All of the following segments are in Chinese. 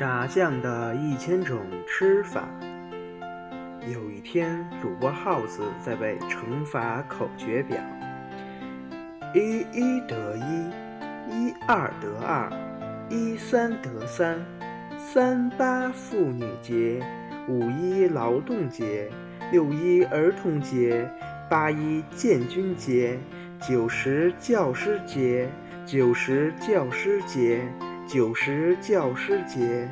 炸酱的一千种吃法。有一天，主播耗子在背乘法口诀表：一一得一，一二得二，一三得三，三八妇女节，五一劳动节，六一儿童节，八一建军节，九十教师节，九十教师节，九十教师节，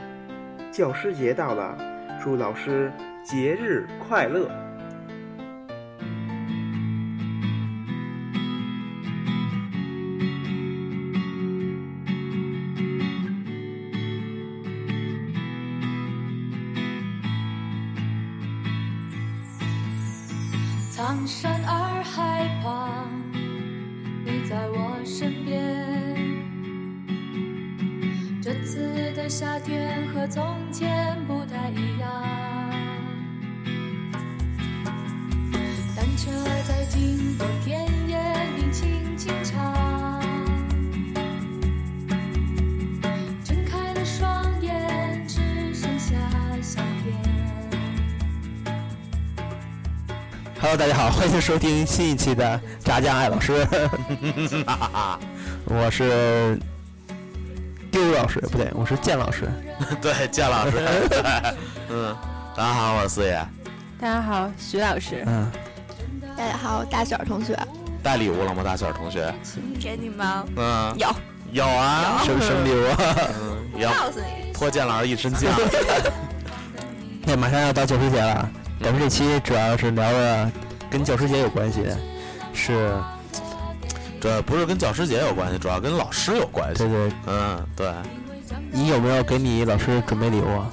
教师节到了，祝老师节日快乐！Hello，大家好，欢迎收听新一期的炸酱爱老师，我是丢老师，不对，我是建老师。对，建老师，嗯，大家好，我是四爷，大家好，徐老师。嗯，大家好，大雪儿同学，带礼物了吗，大雪儿同学？给你吗嗯，有，有啊，什么什么礼物？嗯，要告诉你，泼建老师一身酱。对，马上要到教师节了，咱们这期主要是聊的跟教师节有关系是主要不是跟教师节有关系，主要跟老师有关系对。对，嗯，对，你有没有给你老师准备礼物啊？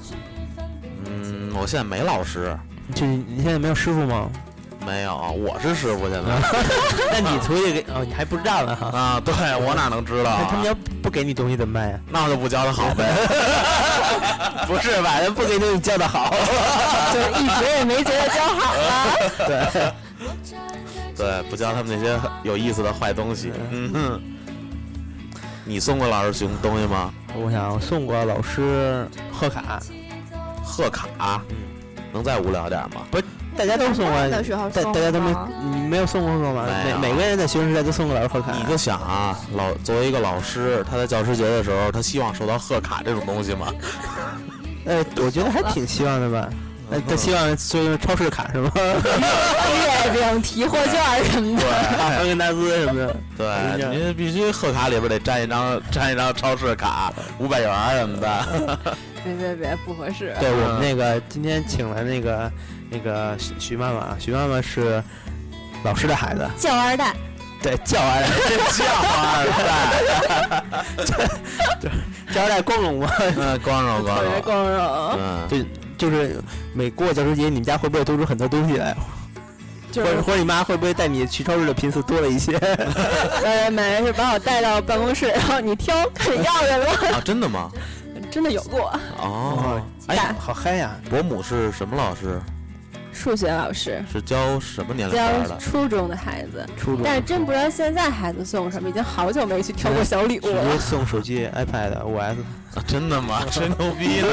嗯，我现在没老师，就是你现在没有师傅吗？没有，我是师傅现在。那你徒弟给哦，你还不知道呢哈？啊，对我哪能知道他们要不给你东西怎么办呀？那我就不教他好呗。不是吧？人不给你教的好，就一直也没觉得教好了。对。对，不教他们那些有意思的坏东西。嗯哼。你送过老师什么东西吗？我想我送过老师贺卡，贺卡，能再无聊点吗？大家都送过，的时候送大大家都没没有送过贺吗？每每个人在学生时代都送过老师贺卡。你就想啊，老作为一个老师，他在教师节的时候，他希望收到贺卡这种东西吗？呃，我觉得还挺希望的吧。呃，他希望就是超市卡是吗？月饼、提货券什么的。哈根达斯什么的。对，您必须贺卡里边得粘一张 粘一张超市卡，五百元儿什么的。别别别，不合适。对我们那个今天请来那个那个徐徐妈妈，徐妈妈是老师的孩子，叫二代，对，叫二代，叫二代，叫二代光荣吗？嗯，光荣光特别荣，光荣。嗯，对，就是每过教师节，你们家会不会多出很多东西来？就是或者或者你妈会不会带你去超市的频次多了一些？呃，买是把我带到办公室，然后你挑看你要什么。啊，真的吗？真的有过哦，哎，好嗨呀！伯母是什么老师？数学老师是教什么年龄段的？教初中的孩子，初中但是真不知道现在孩子送什么，已经好久没去挑过小礼物了直接。送手机、iPad、五 S。啊 真的吗？吹牛逼呢？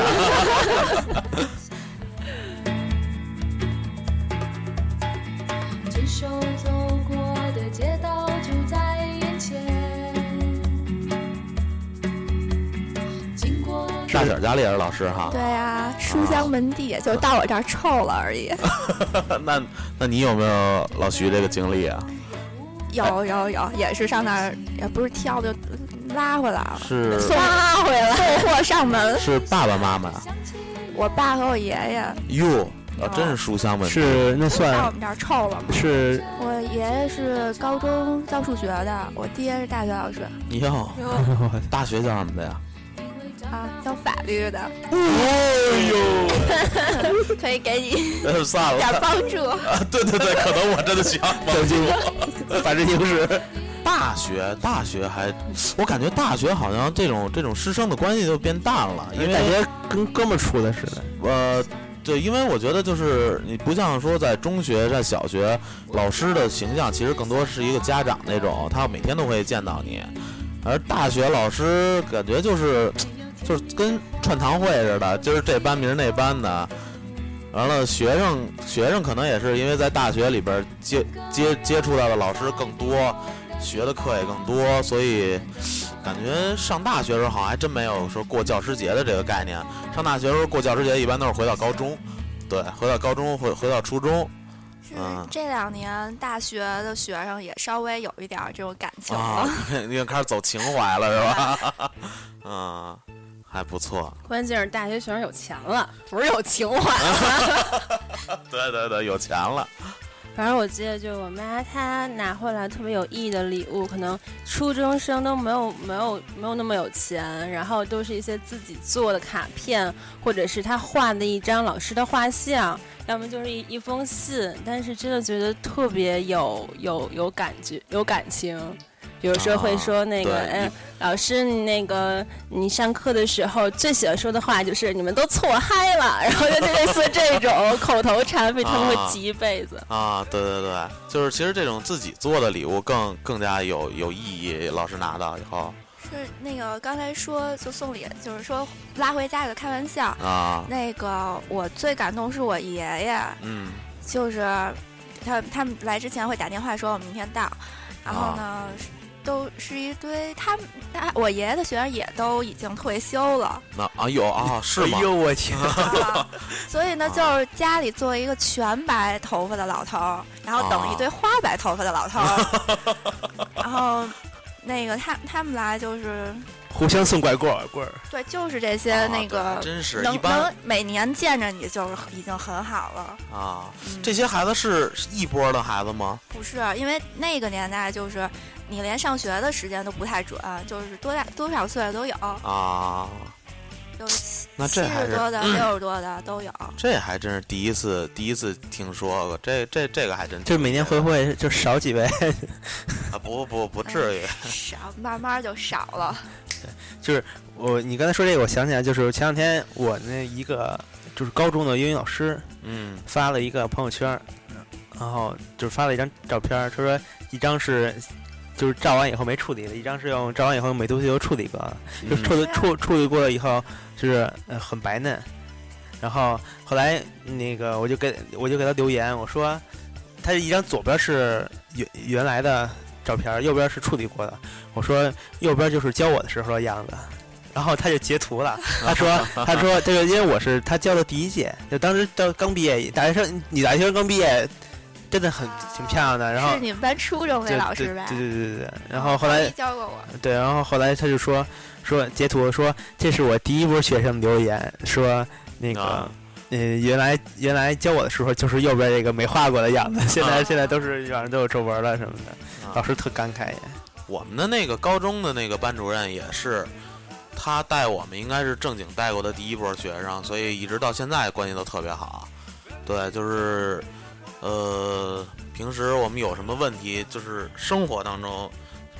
牵手走过的街道就在眼前，经过大婶家里也是老师哈。对呀、书香门第，就到我这儿臭了而已。那那你有没有老徐这个经历啊？有有有，也是上那儿，也不是挑就拉回来了，是送拉回来，送货上门。是爸爸妈妈？我爸和我爷爷哟，啊，真是书香门第。是那到我算们这儿臭了吗。是我爷爷是高中教数学的，我爹是大学老师你好，大学教什么的呀？啊，教法律的，哎呦，可以给你呃算了，点帮助。啊，对对对，可能我真的需要帮助。法制进士。大学，大学还，我感觉大学好像这种这种师生的关系就变淡了，因为感觉跟哥们儿处的似的。呃，对，因为我觉得就是你不像说在中学、在小学，老师的形象其实更多是一个家长那种，他每天都会见到你，而大学老师感觉就是。就就是跟串堂会似的，就是这班明儿那班的。完了，学生学生可能也是因为在大学里边接接接触到的老师更多，学的课也更多，所以感觉上大学的时候好像还真没有说过教师节的这个概念。上大学的时候过教师节一般都是回到高中，对，回到高中回回到初中是嗯这两年大学的学生也稍微有一点儿这种感情啊了。，你看你看开始走情怀了是吧？嗯，还不错。关键是大学学生有钱了，不是有情怀。对对对，有钱了。反正我记得，就是我妈她拿回来特别有意义的礼物，可能初中生都没有没有没有那么有钱，然后都是一些自己做的卡片，或者是她画的一张老师的画像，要么就是一一封信。但是真的觉得特别有有有感觉有感情。比如说会说那个，对哎，老师，你那个你上课的时候最喜欢说的话就是你们都错嗨了，然后就类似这种口头禅被他们会啊记一辈子。啊，对对对，就是其实这种自己做的礼物更更加有有意义。老师拿到以后是那个刚才说就送礼，就是说拉回家里开玩笑。啊，那个我最感动是我爷爷，嗯就是他他们来之前会打电话说我明天到，然后呢。都是一堆他们他我爷爷的学生也都已经退休了，那啊有啊是吗哎？呦我天！啊 所以呢，就是家里做一个全白头发的老头儿，然后等一堆花白头发的老头儿，然后那个他他们来就是互相送拐棍儿棍儿，对，就是这些啊那个还真是能能每年见着你就是已经很好了。啊。嗯、这些孩子是是一波的孩子吗？不是因为那个年代就是你连上学的时间都不太准，就是多大多少岁的都有，啊，有七那这是七十多的、六十多的都有。这还真是第一次第一次听说过，这这这个还真就是每年回会就少几位，啊不不不至于少，慢慢就少了。对，就是我你刚才说这个，我想起来，就是前两天我那一个就是高中的英语老师嗯发了一个朋友圈，然后就是发了一张照片，他说一张是就是照完以后没处理的，一张是用照完以后用美图秀秀处理过的，就嗯处理处处理过了以后就是呃很白嫩，然后后来那个我就给我就给他留言，我说他一张左边是原原来的照片，右边是处理过的，我说右边就是教我的时候的样子。然后他就截图了，他说：“他说这个，因为我是他教的第一届，就当时到刚毕业，大学生，女大学生刚毕业，真的很挺漂亮的。然后是你们班初中那对老师吧？对对对对对对。然后后来教过我。对，然后后来他就说说截图说这是我第一波学生留言说那个。啊嗯，原来原来教我的时候就是右边这个没画过的样子，现在、啊现在都是脸上都有皱纹了什么的，啊老师特感慨。我们的那个高中的那个班主任也是，他带我们应该是正经带过的第一波学生，所以一直到现在关系都特别好。对，就是呃，平时我们有什么问题，就是生活当中，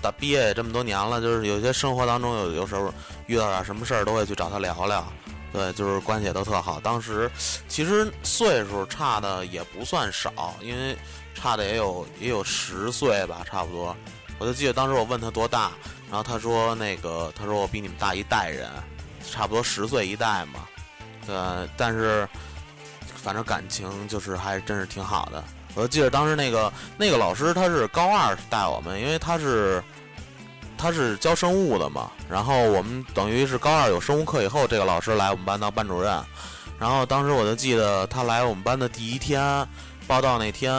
打毕业这么多年了，就是有些生活当中有有时候遇到点什么事儿，都会去找他聊聊。对，就是关系也都特好。当时其实岁数差的也不算少，因为差的也有也有十岁吧，差不多。我就记得当时我问他多大，然后他说那个他说我比你们大一代人，差不多十岁一代嘛。对，但是反正感情就是还真是挺好的。我就记得当时那个那个老师他是高二带我们，因为他是他是教生物的嘛，然后我们等于是高二有生物课以后，这个老师来我们班当班主任。然后当时我就记得他来我们班的第一天，报道那天，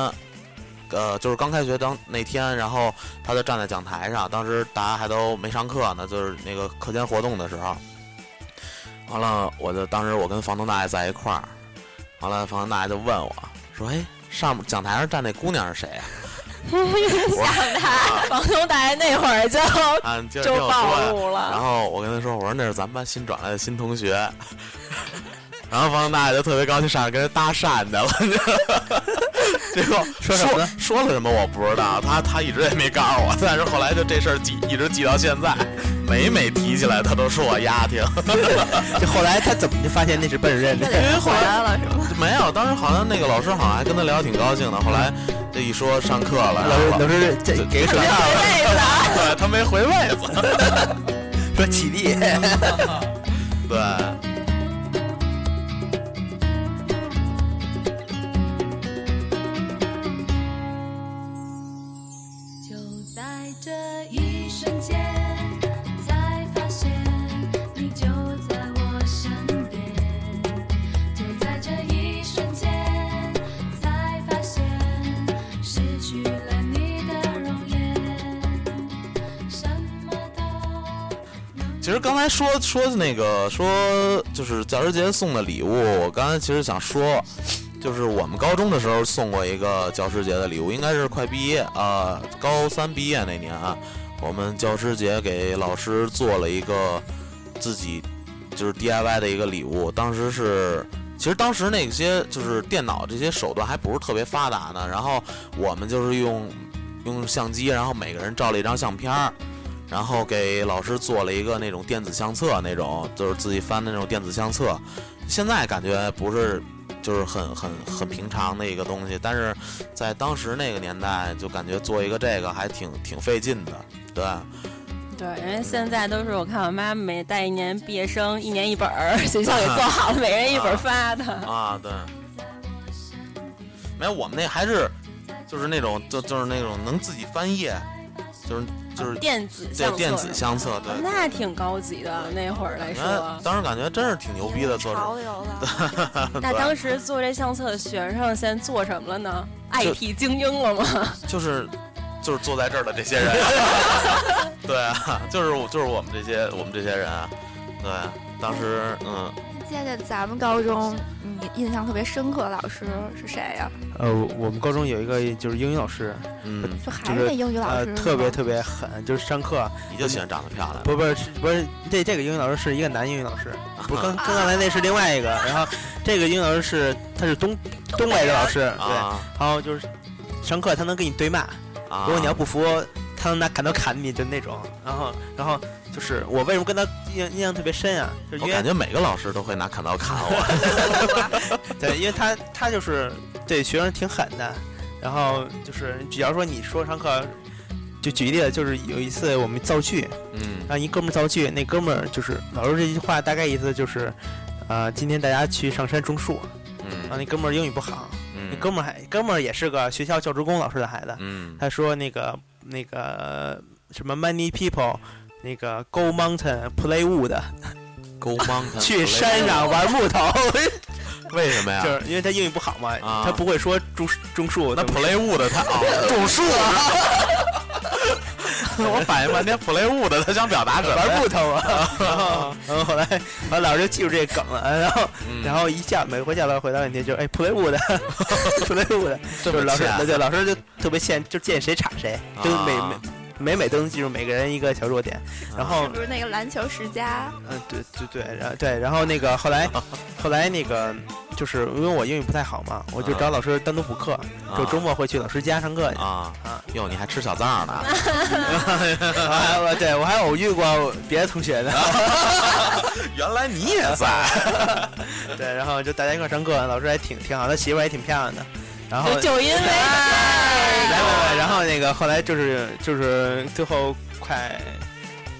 呃，就是刚开学当那天，然后他就站在讲台上，当时大家还都没上课呢，就是那个课间活动的时候。完了，我就当时我跟房东大爷在一块儿，完了房东大爷就问我说：“哎，上面讲台上站那姑娘是谁啊？” 我房东大爷那会儿就啊，就。暴露了然。后我跟他说：“我说那是咱们班新转来的新同学。”然后房东大爷就特别高兴，上来跟人搭讪去了。结果说什么呢说了什么我不知道，他他一直也没告诉我。但是后来就这事儿记一直记到现在，每每提起来他都说我丫挺。就后来他怎么就发现那是班主任呢？这得回来了是吗？没有，当时好像那个老师好像还跟他聊得挺高兴的。后来这一说上课了，老师然后老师这给个手套，对他没回位子。说起立。对，刚才说说那个说就是教师节送的礼物，我刚才其实想说，就是我们高中的时候送过一个教师节的礼物，应该是快毕业啊、高三毕业那年啊，我们教师节给老师做了一个自己就是 DIY 的一个礼物，当时是。其实当时那些就是电脑这些手段还不是特别发达呢，然后我们就是用用相机，然后每个人照了一张相片儿，然后给老师做了一个那种电子相册，那种就是自己翻的那种电子相册。现在感觉不是就是很很很平常的一个东西，但是在当时那个年代，就感觉做一个这个还挺挺费劲的，对。对，因为现在都是我看我妈每带一年毕业生一年一本儿，学校给做好了，每人一本儿发的。啊，对，没有，我们那还是就是那种就就是那种能自己翻页，就是就是电子对相册电子相册，对。那挺高级的，那会儿来哎说。当时感觉真是挺牛逼的，做潮着。流的。那当时做这相册的学生现在做什么了呢？IT 精英了吗？就是就是坐在这儿的这些人，对啊，就是就是我们这些我们这些人啊，对，当时嗯，记得咱们高中，你印象特别深刻的老师是谁呀、呃，我们高中有一个就是英语老师，嗯，就还是是那英语老呃师特别特别狠，就是上课你就喜欢长得漂亮，不不是是不是这这个英语老师是一个男英语老师，不跟跟刚才那是另外一个，然后这个英语老师是他是东东北的老师，对，啊然后就是上课他能跟你对骂，啊！如果你要不服，他能拿砍刀砍你，就那种。然后，然后就是我为什么跟他印象印象特别深啊？就是因为我感觉每个老师都会拿砍刀砍我，对，因为他他就是对学生挺狠的。然后就是，只要说你说上课，就举例子，就是有一次我们造句，嗯让一哥们儿造句，那哥们儿就是老师这句话大概意思就是，啊、今天大家去上山种树。然后嗯那哥们儿英语不好，那嗯，哥们儿还哥们儿也是个学校教职工老师的孩子，嗯他说那个那个什么 many people，那个 go mountain play wood，，Go Mountain 去山上玩木头，为什么呀？就是因为他英语不好嘛，啊他不会说种种树，那 Play Wood 他 哦种树啊！我反应半天 Play Wood 他想表达什么？玩木头啊，然后然后后来完老师就记住这个梗了，然后嗯然后一下每回下来回答问题就是哎 play wood，play wood，这么就是老师欠对老师就特别欠，就见谁插谁，就每啊每每每都能记住每个人一个小弱点，然后是不是那个篮球世家？嗯，对对对，然后对，然后那个后来，后来那个就是因为我英语不太好嘛，我就找老师单独补课，就周末会去老师家上课去。啊啊哟，你还吃小灶呢？我对我还偶遇过别的同学呢，原来你也在，对，然后就大家一块儿上课，老师还挺挺好，他媳妇儿也挺漂亮的，然后就就因为来来来，然后那个后来就是就是最后快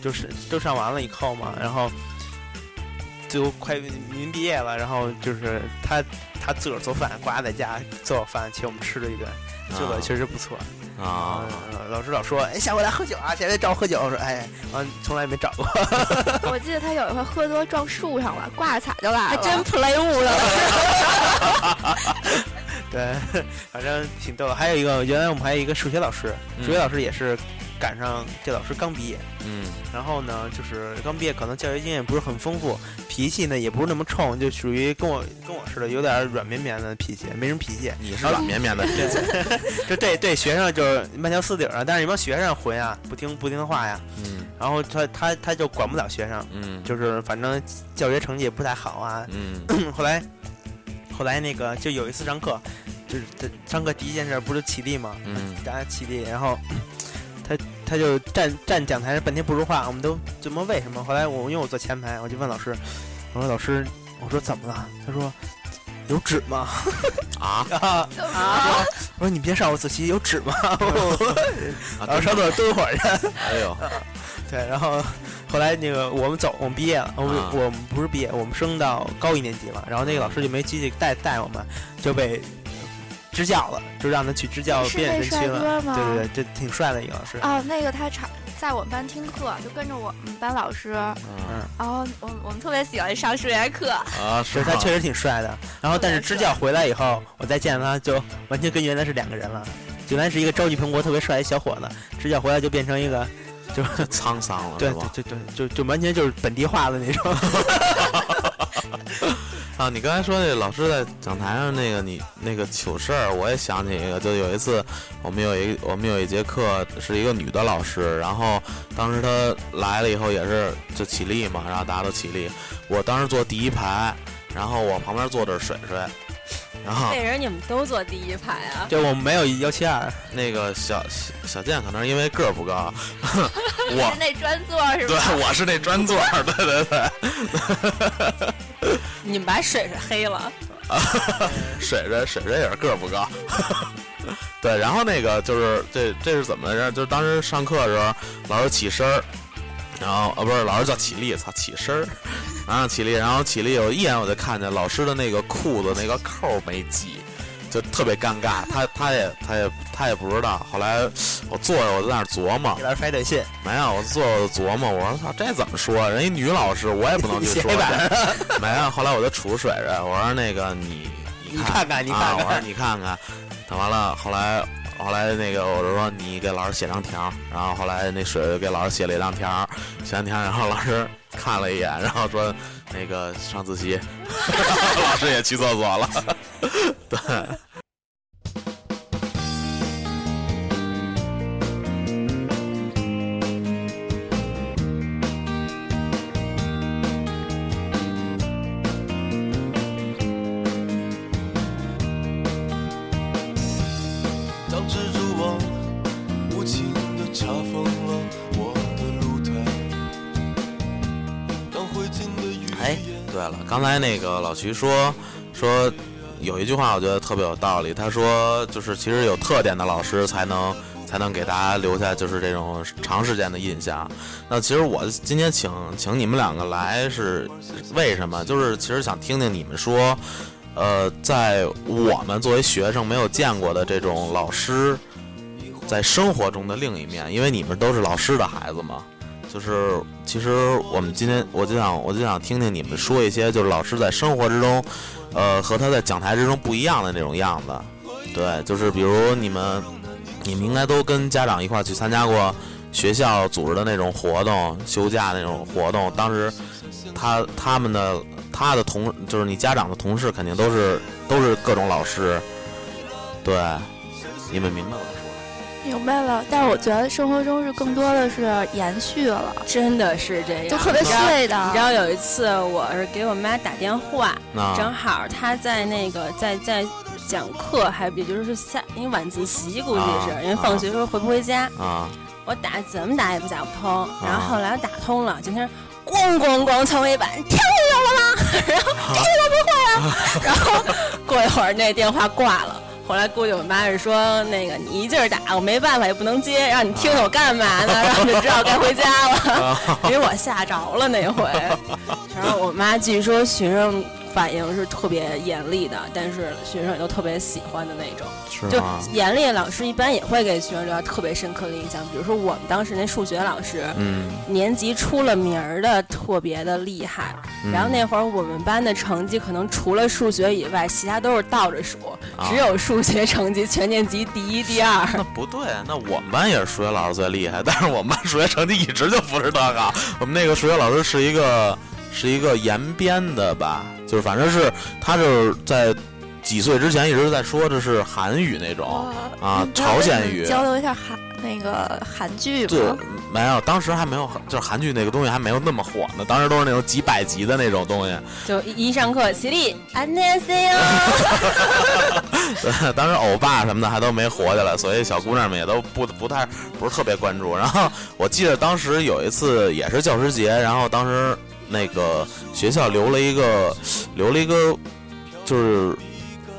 就是都上完了以后嘛，然后最后快临毕业了，然后就是他他自个儿做饭，呱在家做好饭请我们吃了一顿，做的确实不错。啊嗯，老师老说，哎，下回来喝酒啊，下回找我喝酒。我说，哎，完从来没找过。我记得他有一回喝多撞树上了，挂彩就来了。还真 play 物了。对，反正挺逗的。还有一个，原来我们还有一个数学老师，数学老师也是赶上这老师刚毕业，嗯然后呢，就是刚毕业，可能教学经验不是很丰富，脾气呢也不是那么冲，就属于跟我跟我似的，有点软绵绵的脾气，没什么脾气。你是软绵绵的，就对对学生就是慢条斯理啊，但是你帮学生混啊，不听不听话呀，嗯然后他他他就管不了学生，嗯就是反正教学成绩也不太好啊。嗯 后来后来那个就有一次上课，就是他上课第一件事不是起立吗？嗯大家起立，然后 他他就站站讲台上半天不说话，我们都怎么为什么？后来我因为我坐前排，我就问老师，我说老师，我说怎么了？他说有纸吗？啊啊，啊，我说你别上我自习，有纸吗？啊 然后上厕所 蹲会儿去。哎呦，对，然后后来那个我们走，我们毕业了，我们、啊我们不是毕业，我们升到高一年级了，然后那个老师就没继续带带我们，就被支教了，就让他去支教是那辨认区了。对对对，就挺帅的一个老师。哦，那个他常在我们班听课，就跟着我们班老师。嗯然后我我们特别喜欢上数学课。啊，是他确实挺帅的，然后但是支教回来以后，我再见他就完全跟原来是两个人了。原来是一个朝气蓬勃、特别帅的小伙子，支教回来就变成一个，就是沧桑了，对吧？对对对，就就完全就是本地化的那种。啊，你刚才说那老师在讲台上那个你那个糗事儿，我也想起一个，就有一次我们有一我们有一节课是一个女的老师，然后当时她来了以后也是就起立嘛，然后大家都起立，我当时坐第一排，然后我旁边坐着水水，然后为人你们都坐第一排啊？对我们没有幺七二，那个小小小健可能是因为个儿不高，我是那专座是吧对？我是那专座，对对对。你们把水水黑了，水水水水也是个儿不高，对，然后那个就是这这是怎么回事？就是当时上课的时候，老师起身儿，然后啊不是老师叫起立，操起身儿，然后起立，然后起立，我一眼我就看见老师的那个裤子那个扣没系，就特别尴尬，他他也他也他也不知道。后来我坐着我在那儿琢磨给，老师发短信，没有，我坐着我就琢磨，我说操这怎么说？人一女老师，我也不能去说 没有，后来我就杵水着，我说那个你你看看你看啊，看我说你看看，等完了，后来后来那个我就说你给老师写张条，然后后来那水给老师写了一张条，写完条，然后老师看了一眼，然后说那个上自习，老师也去厕所了，对。刚才那个老徐说说有一句话，我觉得特别有道理。他说，就是其实有特点的老师才能才能给大家留下就是这种长时间的印象。那其实我今天请请你们两个来是为什么？就是其实想听听你们说，呃，在我们作为学生没有见过的这种老师在生活中的另一面，因为你们都是老师的孩子嘛。就是其实我们今天我就想我就想听听你们说一些就是老师在生活之中，呃，和他在讲台之中不一样的那种样子。对，就是比如你们你们应该都跟家长一块儿去参加过学校组织的那种活动，休假那种活动。当时他他们的他的同就是你家长的同事肯定都是都是各种老师。对，你们明白吗？明白了，但是我觉得生活中是更多的是延续了，真的是这样，就特别碎的。你知道有一次我是给我妈打电话，那正好她在那个在在讲课，还也就是下因为晚自习估计是、啊因为放学时候回不回家，啊我打怎么打也不打不通，然后后来我打通了，今天咣咣咣敲黑板，听见了吗？然后这个不会啊，然后过一会儿那电话挂了。后来估计我妈是说，那个你一劲儿打，我没办法，也不能接，让你听听我干嘛呢？然后就知道该回家了，因为我吓着了那回。然后我妈据说学生反应是特别严厉的，但是学生也都特别喜欢的那种。就？严厉的老师一般也会给学生留下特别深刻的印象，比如说我们当时那数学老师，嗯，年级出了名儿的特别的厉害，嗯然后那会儿我们班的成绩可能除了数学以外，其他都是倒着数，啊只有数学成绩全年级第一、第二。那不对，那我们班也是数学老师最厉害，但是我们班数学成绩一直就不是特好。我们那个数学老师是一个是一个延边的吧，就是反正是他就是在几岁之前一直在说的是韩语那种啊，朝鲜语交流一下韩那个韩剧吧。没有，当时还没有，就是韩剧那个东西还没有那么火，那当时都是那种几百集的那种东西。就一上课，起立，安天心哟。当时欧巴什么的还都没火起来，所以小姑娘们也都不不太不是特别关注。然后我记得当时有一次也是教师节，然后当时。那个学校留了一个留了一个就是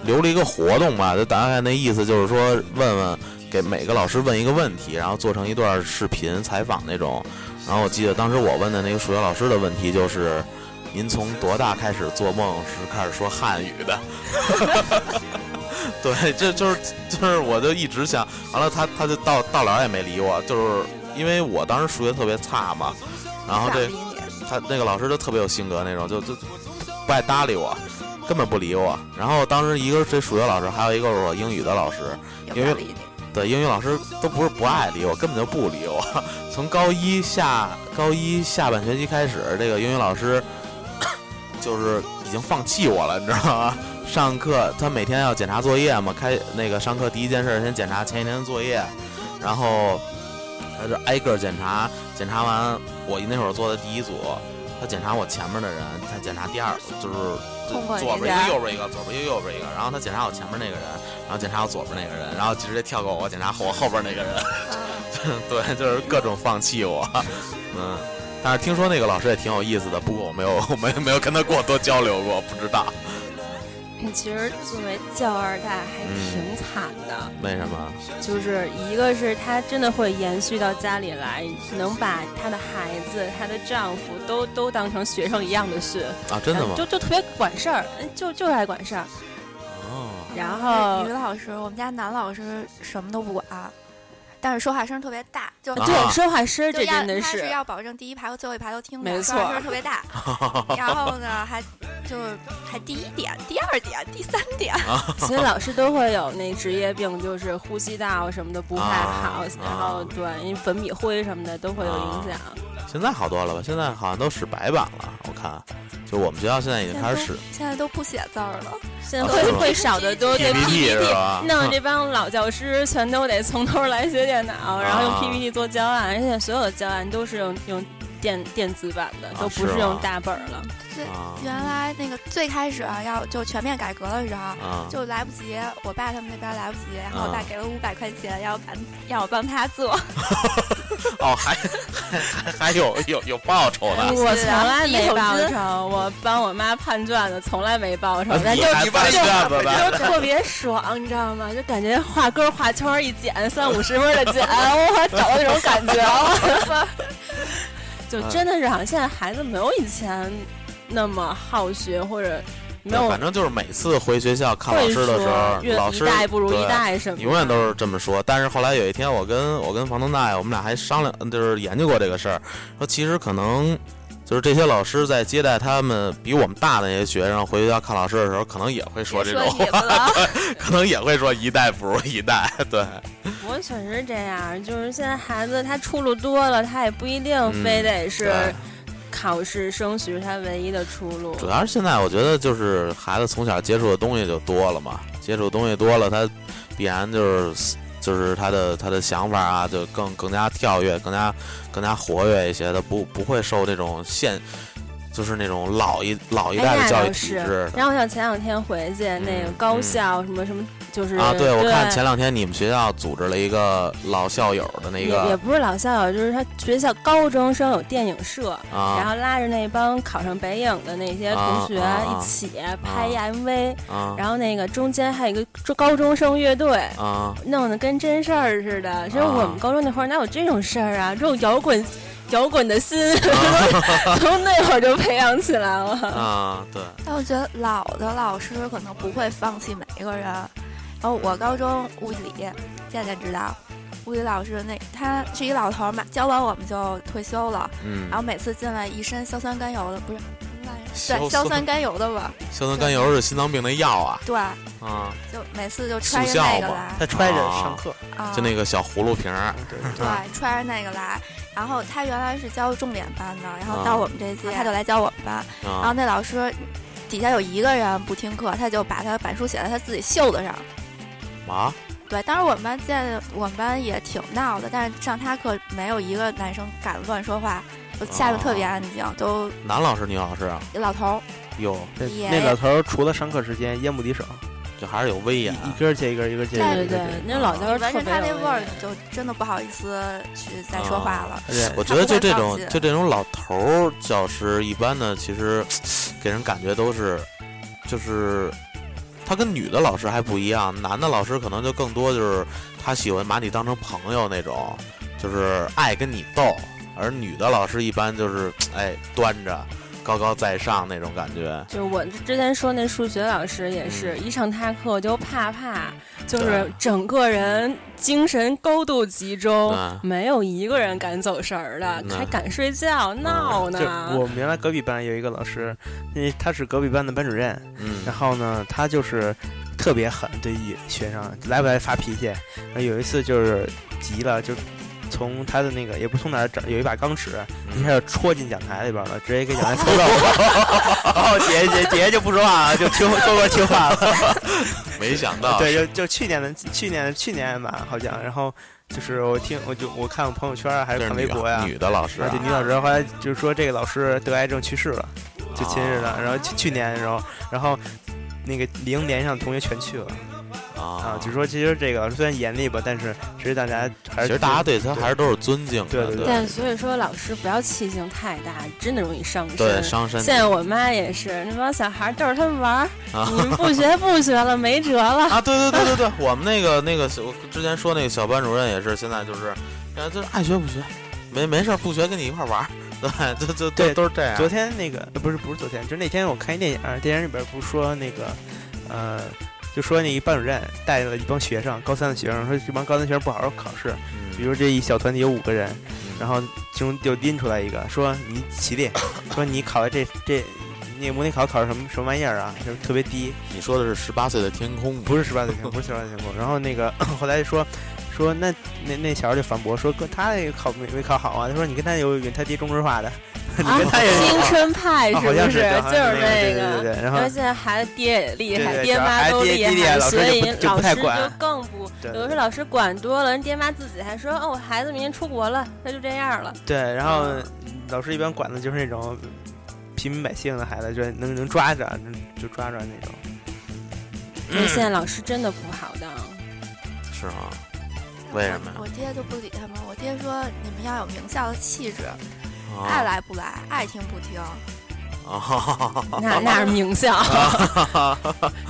留了一个活动吧，就大概那意思就是说问问给每个老师问一个问题，然后做成一段视频采访那种。然后我记得当时我问的那个数学老师的问题就是：您从多大开始做梦是开始说汉语的？对，这就是就是，我就一直想，完了他他就到到了也没理我，就是因为我当时数学特别差嘛，然后这？他那个老师就特别有性格那种，就就不爱搭理我，根本不理我。然后当时一个是这数学老师，还有一个是我英语的老师，因为。对，英语老师都不是不爱理我，根本就不理我。从高一下高一下半学期开始，这个英语老师 就是已经放弃我了，你知道吗？上课他每天要检查作业嘛，开那个上课第一件事先检查前一天的作业，然后他就挨个检查，检查完我那会儿做的第一组，他检查我前面的人，他检查第二就是左边一个右边一个，左边一个右边一个，然后他检查我前面那个人，然后检查我左边那个人，然后直接跳过我检查我后边那个人，对，就是各种放弃我，嗯。但是听说那个老师也挺有意思的，不过我没有没有没有跟他过多交流过，不知道嗯其实作为教二代还嗯挺惨的，为什么。就是一个是她真的会延续到家里来，能把她的孩子、她的丈夫都都当成学生一样的训，啊，真的吗？就就特别管事儿，嗯就就爱管事儿。哦，然后女老师，我们家男老师什么都不管，但是说话声特别大，就啊对说话声儿就要这真的他是要保证第一排和最后一排都听见，没说话错声特别大。然后呢，还就是还第一点、第二点、第三点，其实老师都会有那职业病，就是呼吸道什么的不太好，啊然后对，因为粉笔灰什么的都会有影响。现在好多了吧？现在好像都使白板了，我看，就我们学校现在已经开始使现在都不写字儿了。现在会会少的多得 PPT 是吧？弄这帮老教师全都得从头来学电脑，然后用啊 PPT 做教案，而且所有的教案都是用用电电子版的，都不是用大本儿了。最啊原来那个最开始啊要就全面改革的时候，啊，就来不及，我爸他们那边来不及，然后我爸啊给了五百块钱，要帮让我帮他做。哦，还还还还有有有报酬的。我从来没报第一桶金酬，我帮我妈判卷子，从来没报酬啊，但就就卷子？就特别爽，你知道吗？就感觉画根儿画圈一剪，三五十分的剪，我找到那种感觉了。就真的是好像现在孩子没有以前那么好学，或者没有反正就是每次回学校看老师的时候老师一代不如一代什么，永远都是这么说。但是后来有一天，我跟我跟房东大爷，我们俩还商量，就是研究过这个事儿，说其实可能就是这些老师在接待他们比我们大的那些学生回学校看老师的时候，可能也会说这种话，可能也会说一代不如一代。对，我确实是这样，就是现在孩子他出路多了，他也不一定嗯非得是对考试升学是他唯一的出路。主要是现在我觉得就是孩子从小接触的东西就多了嘛，接触东西多了，他必然就是就是他的他的想法啊，就更更加跳跃，更加更加活跃一些，他不不会受这种限就是那种老一老一哎代的教育体制。然后像前两天回去，那个高校什么什么，就是啊，对，我看前两天你们学校组织了一个老校友的那个也不是老校友，就是他学校高中生有电影社，然啊后拉着那帮考上北影的那些同学一起拍一 MV，、啊然后那个中间还有一个高中生乐队。啊！弄得跟真事儿似的，其实啊我们高中那会儿哪有这种事儿啊？这种摇滚，摇滚的心，从那会儿就培养起来了。啊，对，但我觉得老的老师可能不会放弃每一个人。然后我高中物理，渐渐知道，物理老师那他是一老头儿嘛，教完我们就退休了。嗯然，后每次进来一身硝酸甘油的，不是什么玩意儿？对，硝酸甘油的味儿。硝酸甘油是心脏病的药啊对，啊，就每次就揣着那个来他揣着上课，啊，就那个小葫芦瓶儿对对，揣着那个来。然后他原来是教重点班的，然后啊到我们这届他就来教我们班。然后啊那老师底下有一个人不听课，他就把他板书写在他自己袖子上。啊对，当时我们班见我们班也挺闹的，但是上他课没有一个男生敢乱说话，就下面特别安静，都男老师女老师啊，老头儿哟，那那老头儿除了上课时间烟不离手，就还是有威一严。一根接一根，一根接一根。对对对，那老教你闻着授特别他那味儿，就真的不好意思去再说话了。而且我觉得就这种就这种老头儿教师，一般呢其实 给人感觉都是，就是他跟女的老师还不一样，男的老师可能就更多就是他喜欢把你当成朋友那种，就是爱跟你斗，而女的老师一般就是哎端着，高高在上那种感觉。就我之前说那数学老师也是，一上他课就怕怕，就是整个人精神高度集中嗯，没有一个人敢走神儿的，嗯还敢睡觉闹就呢。我们原来隔壁班有一个老师，因为他是隔壁班的班主任，嗯然后呢，他就是特别狠，对于学生来不来发脾气。然后有一次就是急了，就从他的那个也不从哪儿找，有一把钢尺，一下就戳进讲台里边了，直接给讲台戳到我。然 后姐姐姐姐就不说话了，就听多过听话了。没想到，对，就就去年的去年的去年吧，好像。然后就是我听我就我看我朋友圈啊还是看微博呀、女的老师啊，啊对，女老师后来就是说这个老师得癌症去世了，就亲日了。然后去去年，然后然后那个零年上的同学全去了啊啊，，就说其实这个老师虽然严厉吧，但是其实大家还是其实大家对他还是都是尊敬的，对对对但所以说，老师不要气性太大，真的容易伤身。对伤身体现在我妈也是，那帮小孩逗着他们玩儿，啊你们不学不学了，没辙了。啊，对对对对对，我们那个那个小我之前说那个小班主任也是，现在就是，呃，就是爱学不学，没没事儿不学跟你一块玩儿，对，就就对都都是这样。昨天那个呃不是不是昨天，就那天我看一电影，电影里边不是说那个呃。就说那一班主任带了一帮学生，高三的学生，说这帮高三学生不好好考试，比嗯如这一小团体有五个人，嗯然后其中就拎出来一个，说你起立，说你考的这这，那模拟考考的什么什么玩意儿啊？就是特别低，你说的是十八岁的天空，不是十八岁天空，不是十八岁天空。然后那个后来就说说那那那小孩就反驳说，哥他那个考没没考好啊？他说你跟他有缘，他爹中国话的，你 啊跟他青春派啊是不是？就是像是那个对个。对对对然后现在孩子爹也厉害，爹妈都厉害所以老师就更不。有的时候老师管多了，人爹妈自己还说哦，我孩子明年出国了，他就这样了。对，然后老师一般管的就是那种平民百姓的孩子，就能能抓着，能就抓着那种。因为现在老师真的不好当。是吗？为什么呀我爹就不理他们，我爹说你们要有名校的气质，啊爱来不来，爱听不听。啊，那那是名校，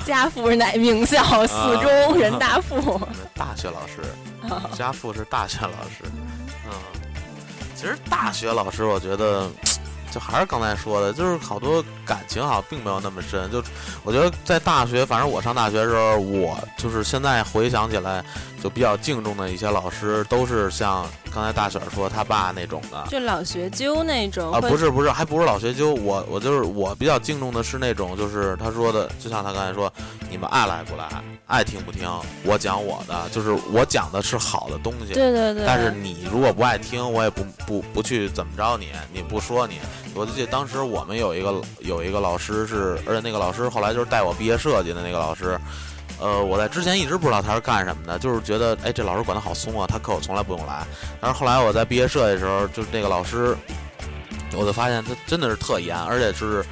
家父是哪名校？四中、人大附。大学老师，家父是大学老师，嗯，其实大学老师我觉得。就还是刚才说的，就是好多感情好像并没有那么深。就我觉得在大学，反正我上大学的时候，我就是现在回想起来，就比较敬重的一些老师，都是像刚才大雪儿说他爸那种的。就老学究那种啊，会不是不是，还不是老学究，我我就是我比较敬重的是那种，就是他说的，就像他刚才说，你们爱来不来，爱听不听，我讲我的，就是我讲的是好的东西。对对对。但是你如果不爱听，我也不不不去怎么着你，你不说你。我就记得当时我们有一个有一个老师是，而且那个老师后来就是带我毕业设计的那个老师。呃，我在之前一直不知道他是干什么的，就是觉得哎，这老师管得好松啊，他课我从来不用来。但是后来我在毕业设计的时候，就是那个老师，我就发现他真的是特严，而且是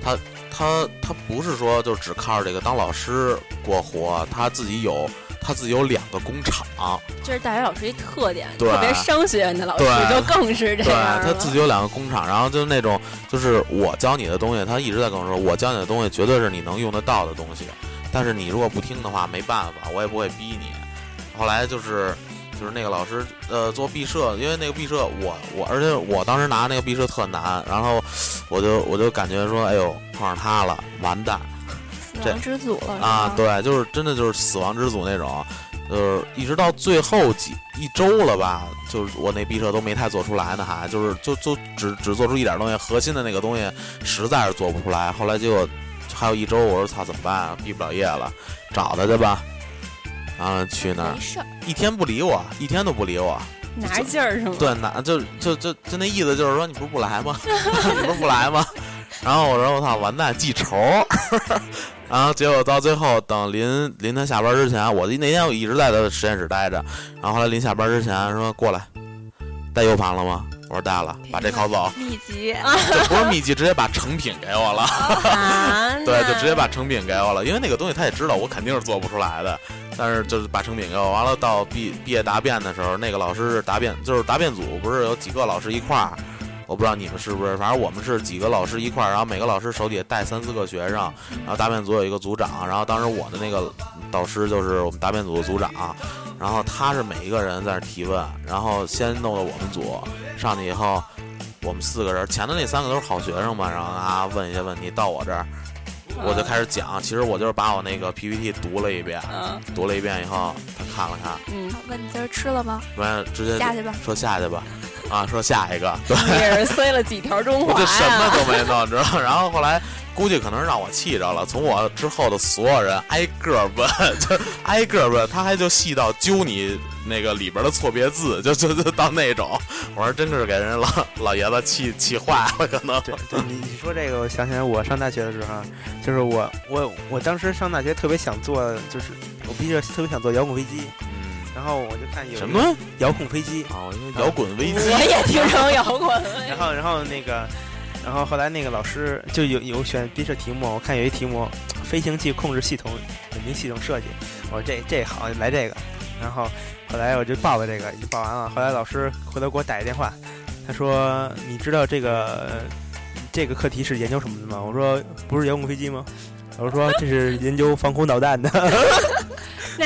他他他不是说就只靠着这个当老师过活，他自己有他自己有两个工厂。这是大学老师一特点，特别商学院的老师就更是这对样对他自己有两个工厂，然后就那种就是我教你的东西，他一直在跟我说，我教你的东西绝对是你能用得到的东西，但是你如果不听的话，没办法，我也不会逼你。后来就是就是那个老师呃做毕设，因为那个毕设我我而且我当时拿那个毕设特难，然后我就我就感觉说，哎呦碰上他了，完蛋。死亡之组了啊，，对，就是真的就是死亡之组那种，就是一直到最后几一周了吧，就是我那毕设都没太做出来呢，还就是就就只只做出一点东西，核心的那个东西实在是做不出来。后来就还有一周，我说操怎么办啊？毕不了业了，找他去吧。然后去那儿没，事儿。一天不理我，一天都不理我。拿劲儿是吗？对，拿就就就就那意思就是说你不是不来吗？你不是不来吗？然后我说我操，完蛋，记仇。然后结果到最后，等临临他下班之前，我那天我一直在他实验室待着。然后后来临下班之前说过来，带 U 盘了吗？我说大了，把这拷走。秘籍，这不是秘籍，直接把成品给我了。啊，对，就直接把成品给我了，因为那个东西他也知道我肯定是做不出来的，但是就是把成品给我。完了到毕毕业答辩的时候，那个老师是答辩，就是答辩组不是有几个老师一块儿。我不知道你们是不是，反正我们是几个老师一块儿，然后每个老师手底下带三四个学生，然后答辩组有一个组长，然后当时我的那个导师就是我们答辩组的组长，然后他是每一个人在那提问，然后先弄到我们组上去以后，我们四个人前头那三个都是好学生嘛，然后啊问一些问题，到我这儿我就开始讲，其实我就是把我那个 PPT 读了一遍，嗯读了一遍以后，他看了看，嗯，问你今儿吃了吗？完直接下去吧。说下去吧，啊说下一个，对。你也是塞了几条中我华就什么？都没弄，知道？然后后来估计可能让我气着了，从我之后的所有人挨个问，就挨个问，他还就细到揪你那个里边的错别字，就就就到那种，我说真是给人老老爷子气气坏了，可能。对对，你你说这个，我想起来我上大学的时候，就是我我我当时上大学特别想做，就是我毕业特别想做遥控飞机，嗯，然后我就看有什么？遥控飞机，啊，因为摇滚 飞机。我也听成摇滚了。然后然后那个，然后后来那个老师就有有选毕设题目，我看有一题目飞行器控制系统稳定系统设计，我说这这好来这个，然后后来我就报了这个，就报完了，后来老师回头给我打一电话，他说你知道这个这个课题是研究什么的吗？我说不是遥控飞机吗？老师说这是研究防空导弹的。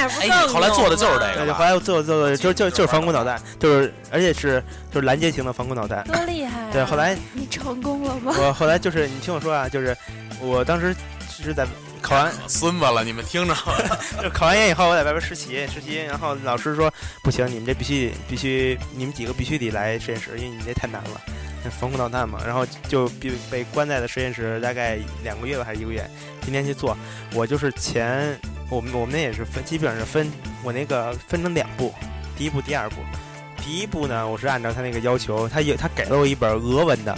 哎，后来做的就是这对，个吧？后来我做做的就就就是防空导弹，就是而且是就是拦截型的防空导弹。多厉害、啊！对，后来你成功了吗？我后来就是你听我说啊，就是我当时是在考完可孙子了，你们听着。就考完研以后，我在外边实习实习，然后老师说不行，你们这必须必须你们几个必须得来实验室，因为你们这太难了，防空导弹嘛。然后就被被关在了实验室大概两个月吧，还是一个月，今天去做。我就是前我们我们那也是分，基本上是分我那个分成两步，第一步、第二步。第一步呢，我是按照他那个要求，他有他给了我一本俄文的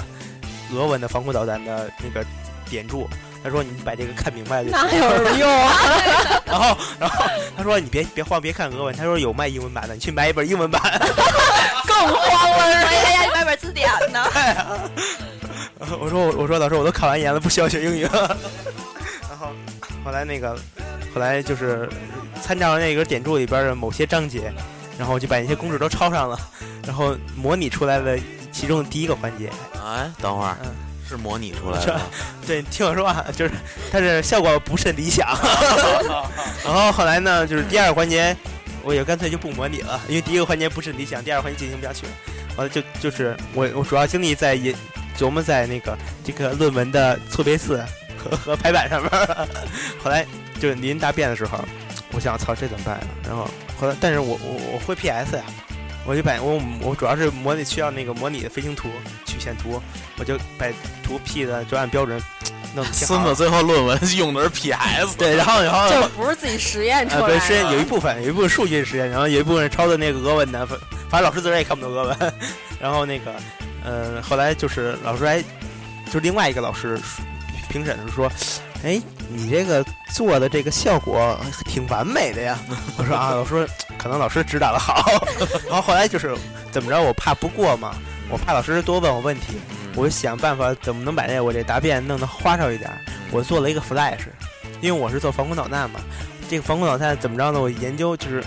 俄文的防空导弹的那个点注。他说：“你把这个看明白就行。”那有什么用啊？然后，然后他说：“你别别慌，别看俄文。”他说：“有卖英文版的，你去买一本英文版。更慌了。我还让你买本字典呢。”我说：“我我说老师，我都考完研了，不需要学英语了。”然后后来那个后来就是参照那个点注里边的某些章节，然后我就把那些公式都抄上了，然后模拟出来了其中的第一个环节。哎，等会儿嗯，是模拟出来的吗。对，听我说啊，就是它是效果不甚理想。然后后来呢，就是第二个环节，我也干脆就不模拟了，因为第一个环节不甚理想，第二个环节进行不下去了。完了就就是我我主要精力在也琢磨在那个这个论文的错别字和和排版上面儿。后来就是临答辩的时候，我想操这怎么办呀？然后后来但是我我我会 PS 呀。我就把我我主要是模拟需要那个模拟的飞行图曲线图，我就把图 P 的就按标准弄得挺好孙子最后论文用的是 PS。对，然后然后就不是自己实验出呃，来的。对，实验有一部分有一部分数据实验，然后有一部分抄的那个俄文的，反反正老师自然也看不懂俄文。然后那个，呃，后来就是老师还就是另外一个老师评审是说，哎，你这个做的这个效果挺完美的呀。我说啊，我说可能老师指导的好。然后后来就是怎么着，我怕不过嘛，我怕老师多问我问题，我就想办法怎么能把这我这答辩弄得花哨一点儿。我做了一个 flash，因为我是做防空导弹嘛。这个防空导弹怎么着呢？我研究就是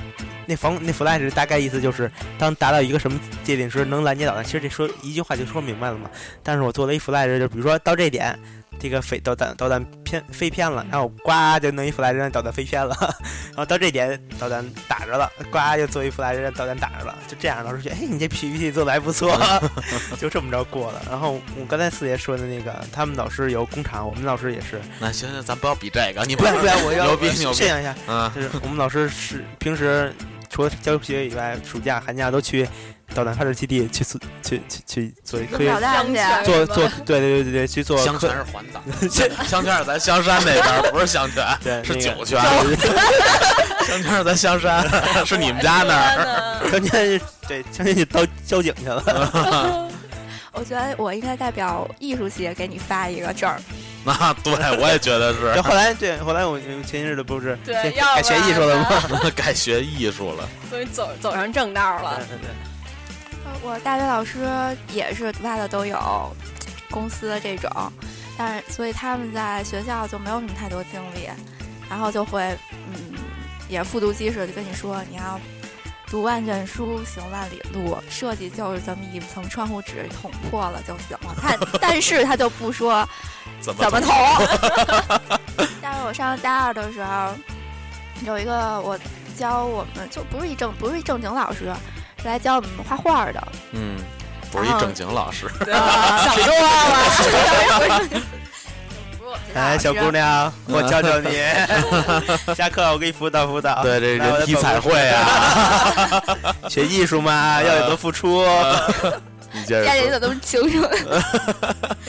那防那 flash 大概意思就是，当达到一个什么界定时能拦截导弹。其实这说一句话就说明白了嘛。但是我做了一 flash，就比如说到这点，这个飞导弹导弹偏飞偏了，然后呱就弄一 flash 让导弹飞偏了，然后到这点导弹打着了，呱就做一 flash 让导弹打着了，就这样。老师觉得，哎，你这 PPT 做的还不错，就这么着过了。然后我刚才四爷说的那个，他们老师有工厂，我们老师也是。那行行，咱不要比这个，你不要不要 我要牛逼牛逼炫耀一下，嗯，就是我们老师是平时除了教学以外，暑假寒假都去导弹发射基地去做去去去做科学做做对对对对对去做香科泉是环岛，香泉是咱香山那边儿，不是香泉，对是那个酒 泉。香泉是咱香山，是你们家那儿。儿。关键是对相当于到交警去了。我觉得我应该代表艺术系给你发一个证儿。那对，我也觉得是后后来对后来我前些日子不是对改学艺术了吗？是改学艺术了。所以走走上正道了。对对对我大学老师也是外头都有公司的这种，但是所以他们在学校就没有什么太多经历，然后就会嗯，也复读机似的就跟你说你要。读万卷书，行万里路。设计就是这么一层窗户纸，捅破了就行了。他 但是他就不说怎么怎么捅。但是我上大二的时候，有一个我教我们就不是一正不是一正经老师，是来教我们画画的。嗯，不是一正经老师，谁说话了？哎，小姑娘，我教教你。下课我给你辅导辅导。对，这人体彩绘啊，学艺术嘛，要有多付出。你接着家里怎么那么清楚？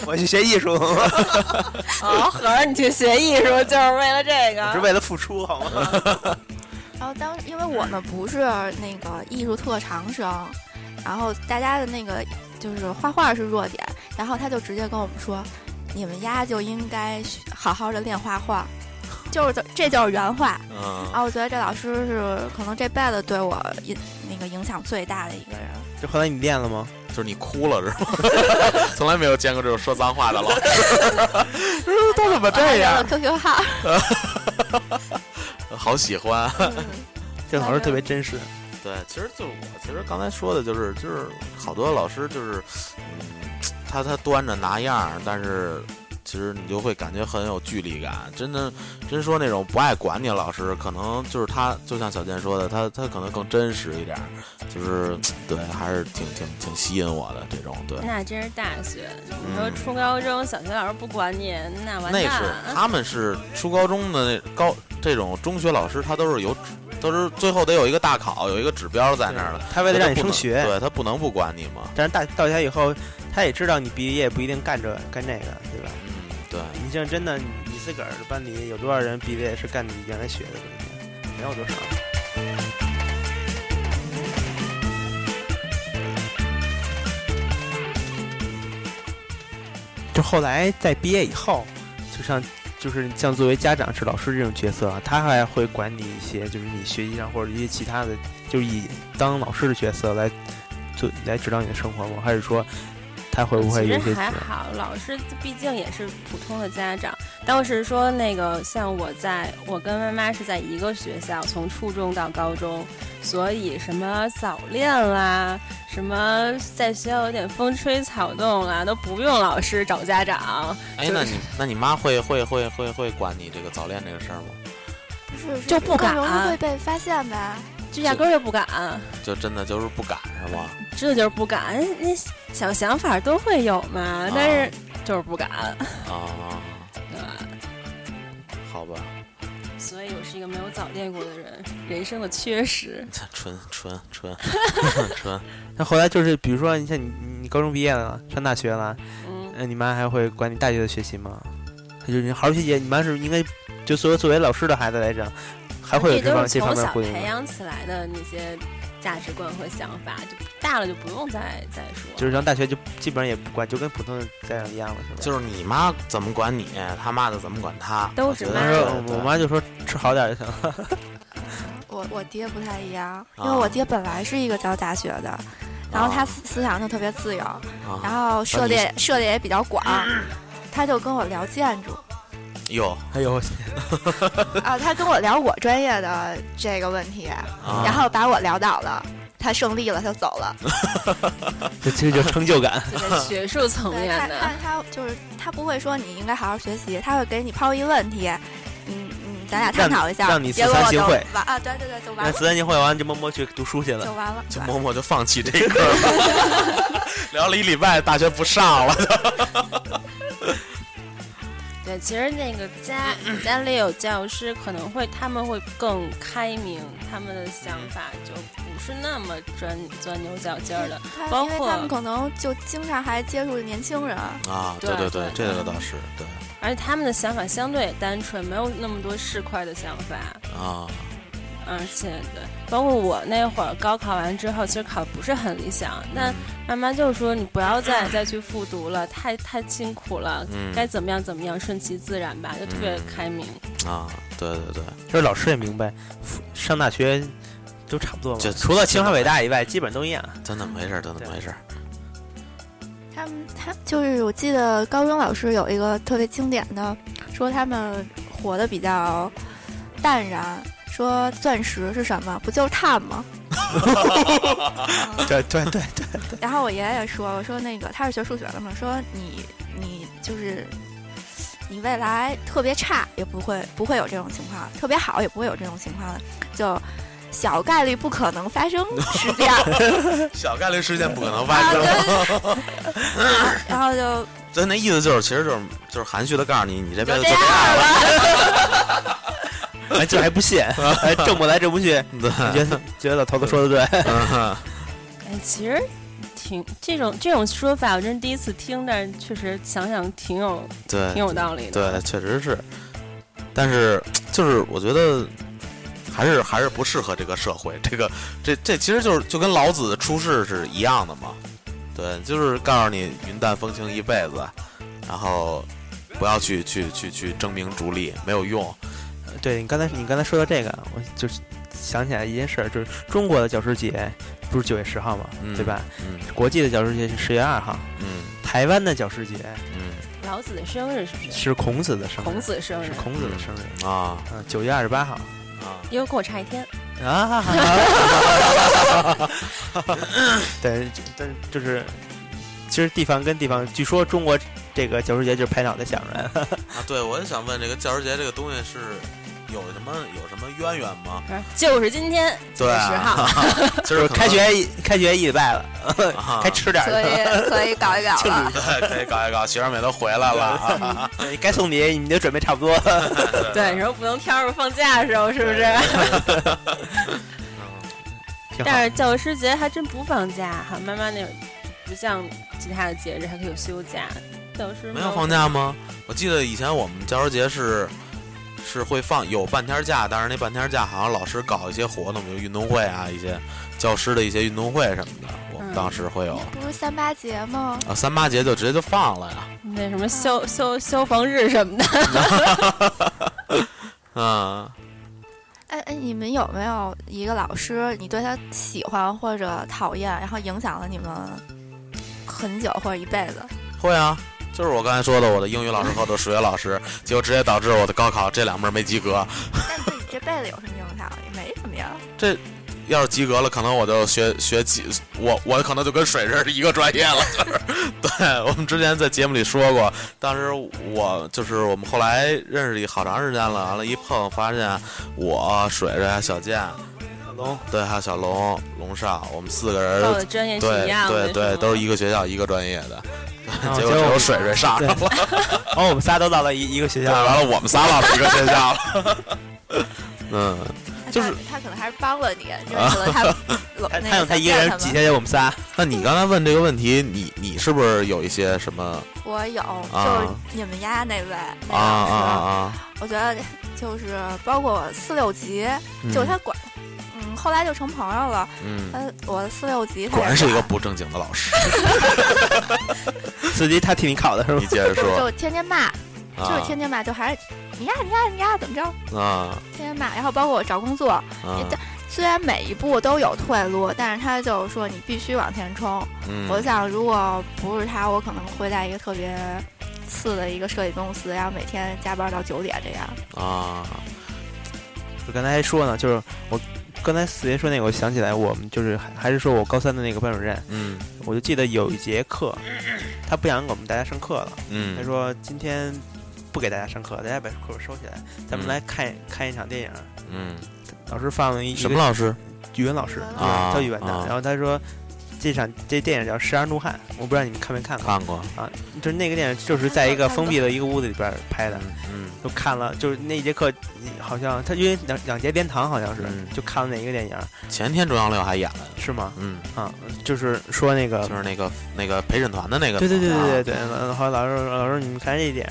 我去学艺术，哦，合着你去学艺术就是为了这个？是为了付出，好吗？然后当因为我们不是那个艺术特长生，然后大家的那个就是画画是弱点，然后他就直接跟我们说，你们丫就应该好好的练画画，就是这这就是原话。嗯然，后我觉得这老师是可能这辈子对我影那个影响最大的一个人。就后来你练了吗？就是你哭了是吗？从来没有见过这种说脏话的老师，他怎么我还留了 QQ 号，好喜欢。这老师特别真实。对，其实就是我，其实刚才说的就是，就是好多老师就是，嗯，他他端着拿样儿，但是其实你就会感觉很有距离感。真的，真说那种不爱管你的老师，可能就是他，就像小健说的，他他可能更真实一点儿，就是对，还是挺挺挺吸引我的这种。对，那真是大学。你说嗯初高中小学老师不管你，那完蛋那是他们是初高中的那高这种中学老师，他都是有指，都是最后得有一个大考，有一个指标在那儿的。他为了让你升学，对他不能不管你嘛。但是大到家以后，他也知道你毕业不一定干这干这个，对吧？嗯，对。你像真的，你自个儿的班里有多少人毕业是干你原来学的东西？没有多少。就后来在毕业以后，就像就是像作为家长是老师这种角色啊，他还会管你一些，就是你学习上或者一些其他的，就是以当老师的角色来做来指导你的生活吗？还是说他会不会其实些还好，老师毕竟也是普通的家长。当时说那个，像我在，我跟妈妈是在一个学校，从初中到高中，所以什么早恋啦，什么在学校有点风吹草动啦，都不用老师找家长。哎，就是那你那你妈会会会会会管你这个早恋这个事儿吗？不是就不敢更容易会被发现呗。就压根儿就不敢，就真的就是不敢是吗？这就是不敢。哎那小想法都会有嘛，但是就是不敢，啊，对吧？好吧，所以我是一个没有早恋过的人，人生的缺失。纯纯纯 纯，那后来就是，比如说，你像你你高中毕业了，上大学了，嗯，那你妈还会管你大学的学习吗？就是你好好学习，你妈是应该就作为作为老师的孩子来讲，还会有这都是这方这方从小？培养起来的那些价值观和想法，就大了就不用再再说。就是上大学就基本上也不管，就跟普通的家长一样了，是吧？就是你妈怎么管你，他妈的怎么管他，都是妈当时我妈就说吃好点就行了。我我爹不太一样，因啊为我爹本来是一个教大学的，然后他思思想就特别自由，然啊，后涉猎涉猎也比较广，他就跟我聊建筑哟，哎呦，啊，他跟我聊我专业的这个问题，啊然后把我聊倒了，他胜利了，他就走了。这其实就成就感。这个学术层面的，但他他就是他不会说你应该好好学习，他会给你抛一问题，嗯嗯，咱俩探讨一下，让你结果我就四三行会完啊，对对对，就完了，那慈善节会完就默默去读书去了。就完了，就默默就放弃这科了，聊了一礼拜，大学不上了。对，其实那个家家里有教师，可能会他们会更开明，他们的想法就不是那么钻钻牛角尖儿的。包括因为他们可能就经常还接触年轻人，啊，对对对，这个倒是对而且他们的想法相对单纯，没有那么多市侩的想法。啊，而且对，包括我那会儿高考完之后，其实考的不是很理想，那妈妈就说你不要再再去复读了，太太辛苦了，嗯该怎么样怎么样，顺其自然吧，就特别嗯开明。啊，对对对，就是老师也明白，上大学都差不多嘛就，除了清华北大以外，基本都一样。真的没事儿，真的没事儿。他们他就是我记得高中老师有一个特别经典的，说他们活得比较淡然，说钻石是什么？不就是碳吗？对对对对，然后我爷爷说，我说那个他是学数学的嘛，说你你就是你未来特别差也不会不会有这种情况，特别好也不会有这种情况的，就小概率不可能发生事件。小概率事件不可能啊，发生。对，然后就所以那意思就是，其实就是就是含蓄的告诉你，你这辈子就这样了。了。哎，这还不信，哎，正不来正不去，你，觉得觉得老头子说的对，嗯 哎，其实挺这种这种说法，我真是第一次听，但是确实想想挺有对挺有道理的。对，确实是。但是就是我觉得还是还是不适合这个社会。这个这这其实就是就跟老子出世是一样的嘛。对，就是告诉你云淡风轻一辈子，然后不要去去去去争名逐利，没有用。对你刚才你刚才说到这个，我就是想起来一件事儿，就是中国的教师节不是九月十号嘛，嗯对吧？嗯国际的教师节是十月二号，嗯台湾的教师节嗯老子的生日是不是？是孔子的生日，孔子生日是，孔子的生日，啊嗯，九月二十八号啊，又跟我差一天。啊，对，就但就是其实地方跟地方，据说中国这个教师节就是拍脑袋想出来的，啊！对，我也想问，这个教师节这个东西是有什么有什么渊源吗？就是今天九对月十号，啊，就就是开学开学一礼拜了，啊 该吃点儿可了。以 可以搞一搞庆了。对，可以搞一搞，学生们都回来了啊。对该送礼你们就准备差不多。对，然后不能挑着放假的时候，是不是？挺好但是教师节还真不放假哈，妈妈那不像其他的节日还可以有休假，教师没有放假吗？我记得以前我们教师节是是会放有半天假，但是那半天假好像老师搞一些活动，比如运动会啊，一些教师的一些运动会什么的，我们嗯当时会有。不是三八节吗？啊，三八节就直接就放了呀。那什么消消消防日什么的，嗯，哎哎，你们有没有一个老师，你对他喜欢或者讨厌，然后影响了你们很久或者一辈子？会啊，就是我刚才说的，我的英语老师和我的数学老师，结果直接导致我的高考这两门没及格。但自己这辈子有什么影响？也没什么呀。这要是及格了，可能我就学学几，我我可能就跟水是一个专业了。就是，对我们之前在节目里说过，当时我就是我们后来认识好长时间了，完了，一碰发现我水水还小健，小龙，对，还有小龙龙少，我们四个报的人，专业是对一样的，对对，都是一个。学校一个专业的，哦结果只有水水上了，然后我们仨都到了一一个学，校，完了我们仨到了一个学校了。嗯，就是他他可能还是帮了你，认识了他老 他有他一个人挤下去我们仨，那你刚才问这个问题，你你是不是有一些什么我有，啊就是你们家那位那啊啊，啊？我觉得就是包括四六级，就他管，嗯，后来就成朋友了。嗯，他我四六级，果然是一个不正经的老师。司机他替你考的是你？接着说就天天骂，就是啊天天骂，就还是你呀你呀你呀怎么着，啊天天骂。然后包括我找工作，啊虽然每一步都有退路，但是他就是说你必须往前冲。嗯，我想，如果不是他，我可能会在一个特别次的一个设计公司，然后每天加班到九点这样。啊我刚才还说呢，就是我刚才四爷说那个，我想起来，我们就是还还是说我高三的那个班主任，嗯我就记得有一节课，他不想给我们大家上课了，他嗯说今天不给大家上课，大家把课本收起来，咱们嗯来看看一场电影。嗯，老师放了一什么老师？语文老师，啊教语文的，啊然后他说。这场这电影叫《十二怒汉》，我不知道你们看没看过看过。啊？就是那个电影，就是在一个封闭的一个屋子里边拍的，嗯就看了，就是那一节课，好像他因为两两节连堂，好像是，嗯就看了哪一个电影，前天中央六还演了。是吗？嗯，啊，就是说那个，就是那个那个陪审团的那个。对对对对对啊对，然后老师老师，你们看这一点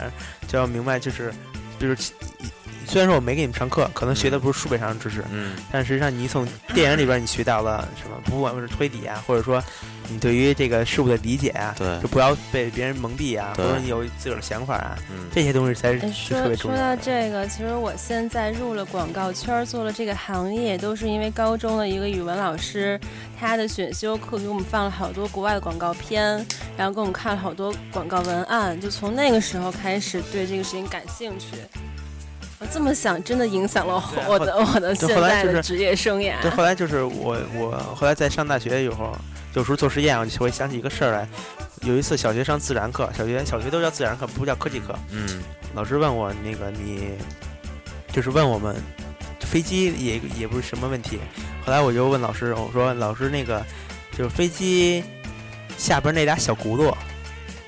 就要明白，就是，就是其虽然说我没给你们上课，可能学的不是书本上的知识，嗯但实际上你从电影里边你学到了什么，不管是推理啊，或者说你对于这个事物的理解啊，对就不要被别人蒙蔽啊，或对者你有自个儿的想法啊，嗯这些东西才是说说到别重要的。这个，其实我现在入了广告圈，做了这个行业，都是因为高中的一个语文老师，他的选修课给我们放了好多国外的广告片，然后给我们看了好多广告文案，就从那个时候开始对这个事情感兴趣。我这么想，真的影响了我的我的就现后来就是在的职业生涯。对，后来就是我我后来在上大学以后，有时候做实验，我就会想起一个事儿来。有一次小学上自然课，小学小学都叫自然课，不叫科技课。嗯老师问我那个你，就是问我们飞机也也不是什么问题。后来我就问老师，我说老师那个就是飞机下边那俩小轱辘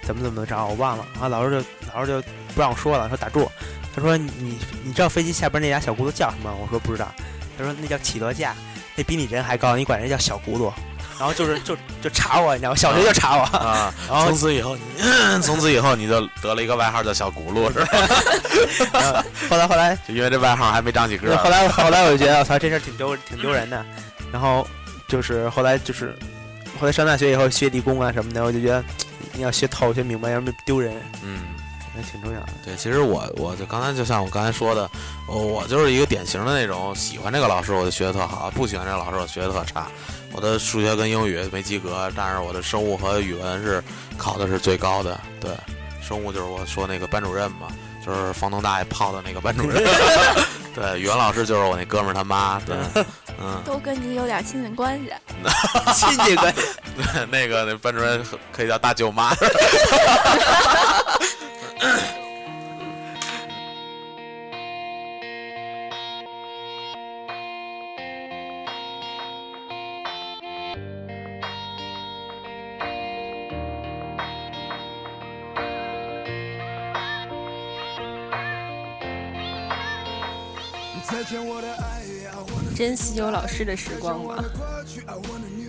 怎么怎么着，我忘了。啊，老师就老师就不让我说了，说打住。他说你你你知道飞机下边那俩小轱辘叫什么？我说不知道。他说那叫起落架，那比你人还高，你管人叫小轱辘。然后就是就就查我，你知道吗？小学就查我。啊，然后从此以后你，从此以后你就得了一个外号叫小轱辘，是吧？后后来后来就因为这外号还没长几个，后。来后来我就觉得我操，这事儿挺丢挺丢人的。然后就是后来就是后来上大学以后学理工啊什么的，我就觉得你要学透学明白，要不然丢人，嗯，那挺重要的。对，其实我我就刚才就像我刚才说的，我我就是一个典型的那种喜欢这个老师我就学的特好，不喜欢这个老师我学的特差。我的数学跟英语没及格，但是我的生物和语文是考的是最高的。对，生物就是我说那个班主任嘛，就是房东大爷泡的那个班主任。对，语文老师就是我那哥们儿他妈。对，嗯，都跟你有点亲戚关系。亲戚关系，对，那个那班主任可以叫大舅妈。再见，我的珍惜有老师的时光吧，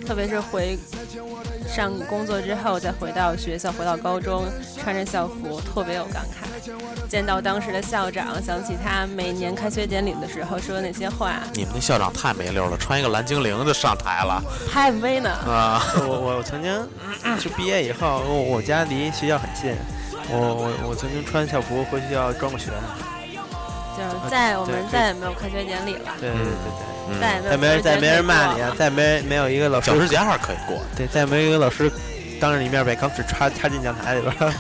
特别是回上工作之后，再回到学校，回到高中，穿着校服，特别有感慨。见到当时的校长，想起他每年开学典礼的时候说的那些话，你们那校长太没溜了，穿一个蓝精灵就上台了拍 MV 呢。啊！我我曾经就毕业以后，我我家离学校很近，我我我曾经穿校服回学校装过学。就是再我们再也没有开学典礼了，对对对对，嗯再也没有再没人再没人骂你啊，再没没有一个老师教师节还是可以过的。对，再没有一个老师当着你面把钢尺插插进讲台里边。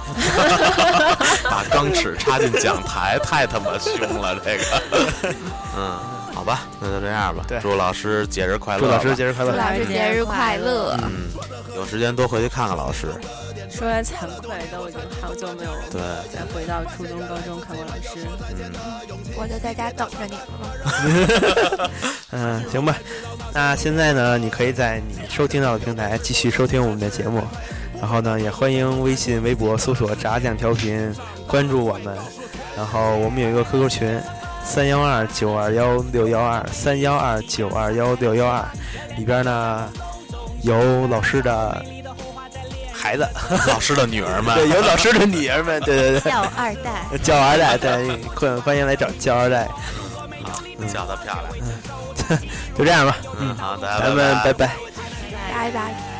把钢尺插进讲台，太他妈凶了，这个。嗯，好吧，那就这样吧。对祝老师节日快乐。祝老师节日快乐！祝老师节日快乐！嗯，有时间多回去看看老师。说来惭愧，都已经好久没有对，再回到初中、高中看过老师。嗯我就在家等着你了。嗯，行吧。那现在呢，你可以在你收听到的平台继续收听我们的节目，然后呢，也欢迎微信、微博搜索“炸酱调频”，关注我们。然后我们有一个 QQ 群，三幺二九二幺六幺二三幺二九二幺六幺二，里边呢有老师的孩子，老师的女儿们。对，有老师的女儿们，对对对。叫二代，叫二代，对，欢欢迎来找叫二代，叫的漂亮。就这样吧，嗯，好，大家咱们拜拜。拜拜。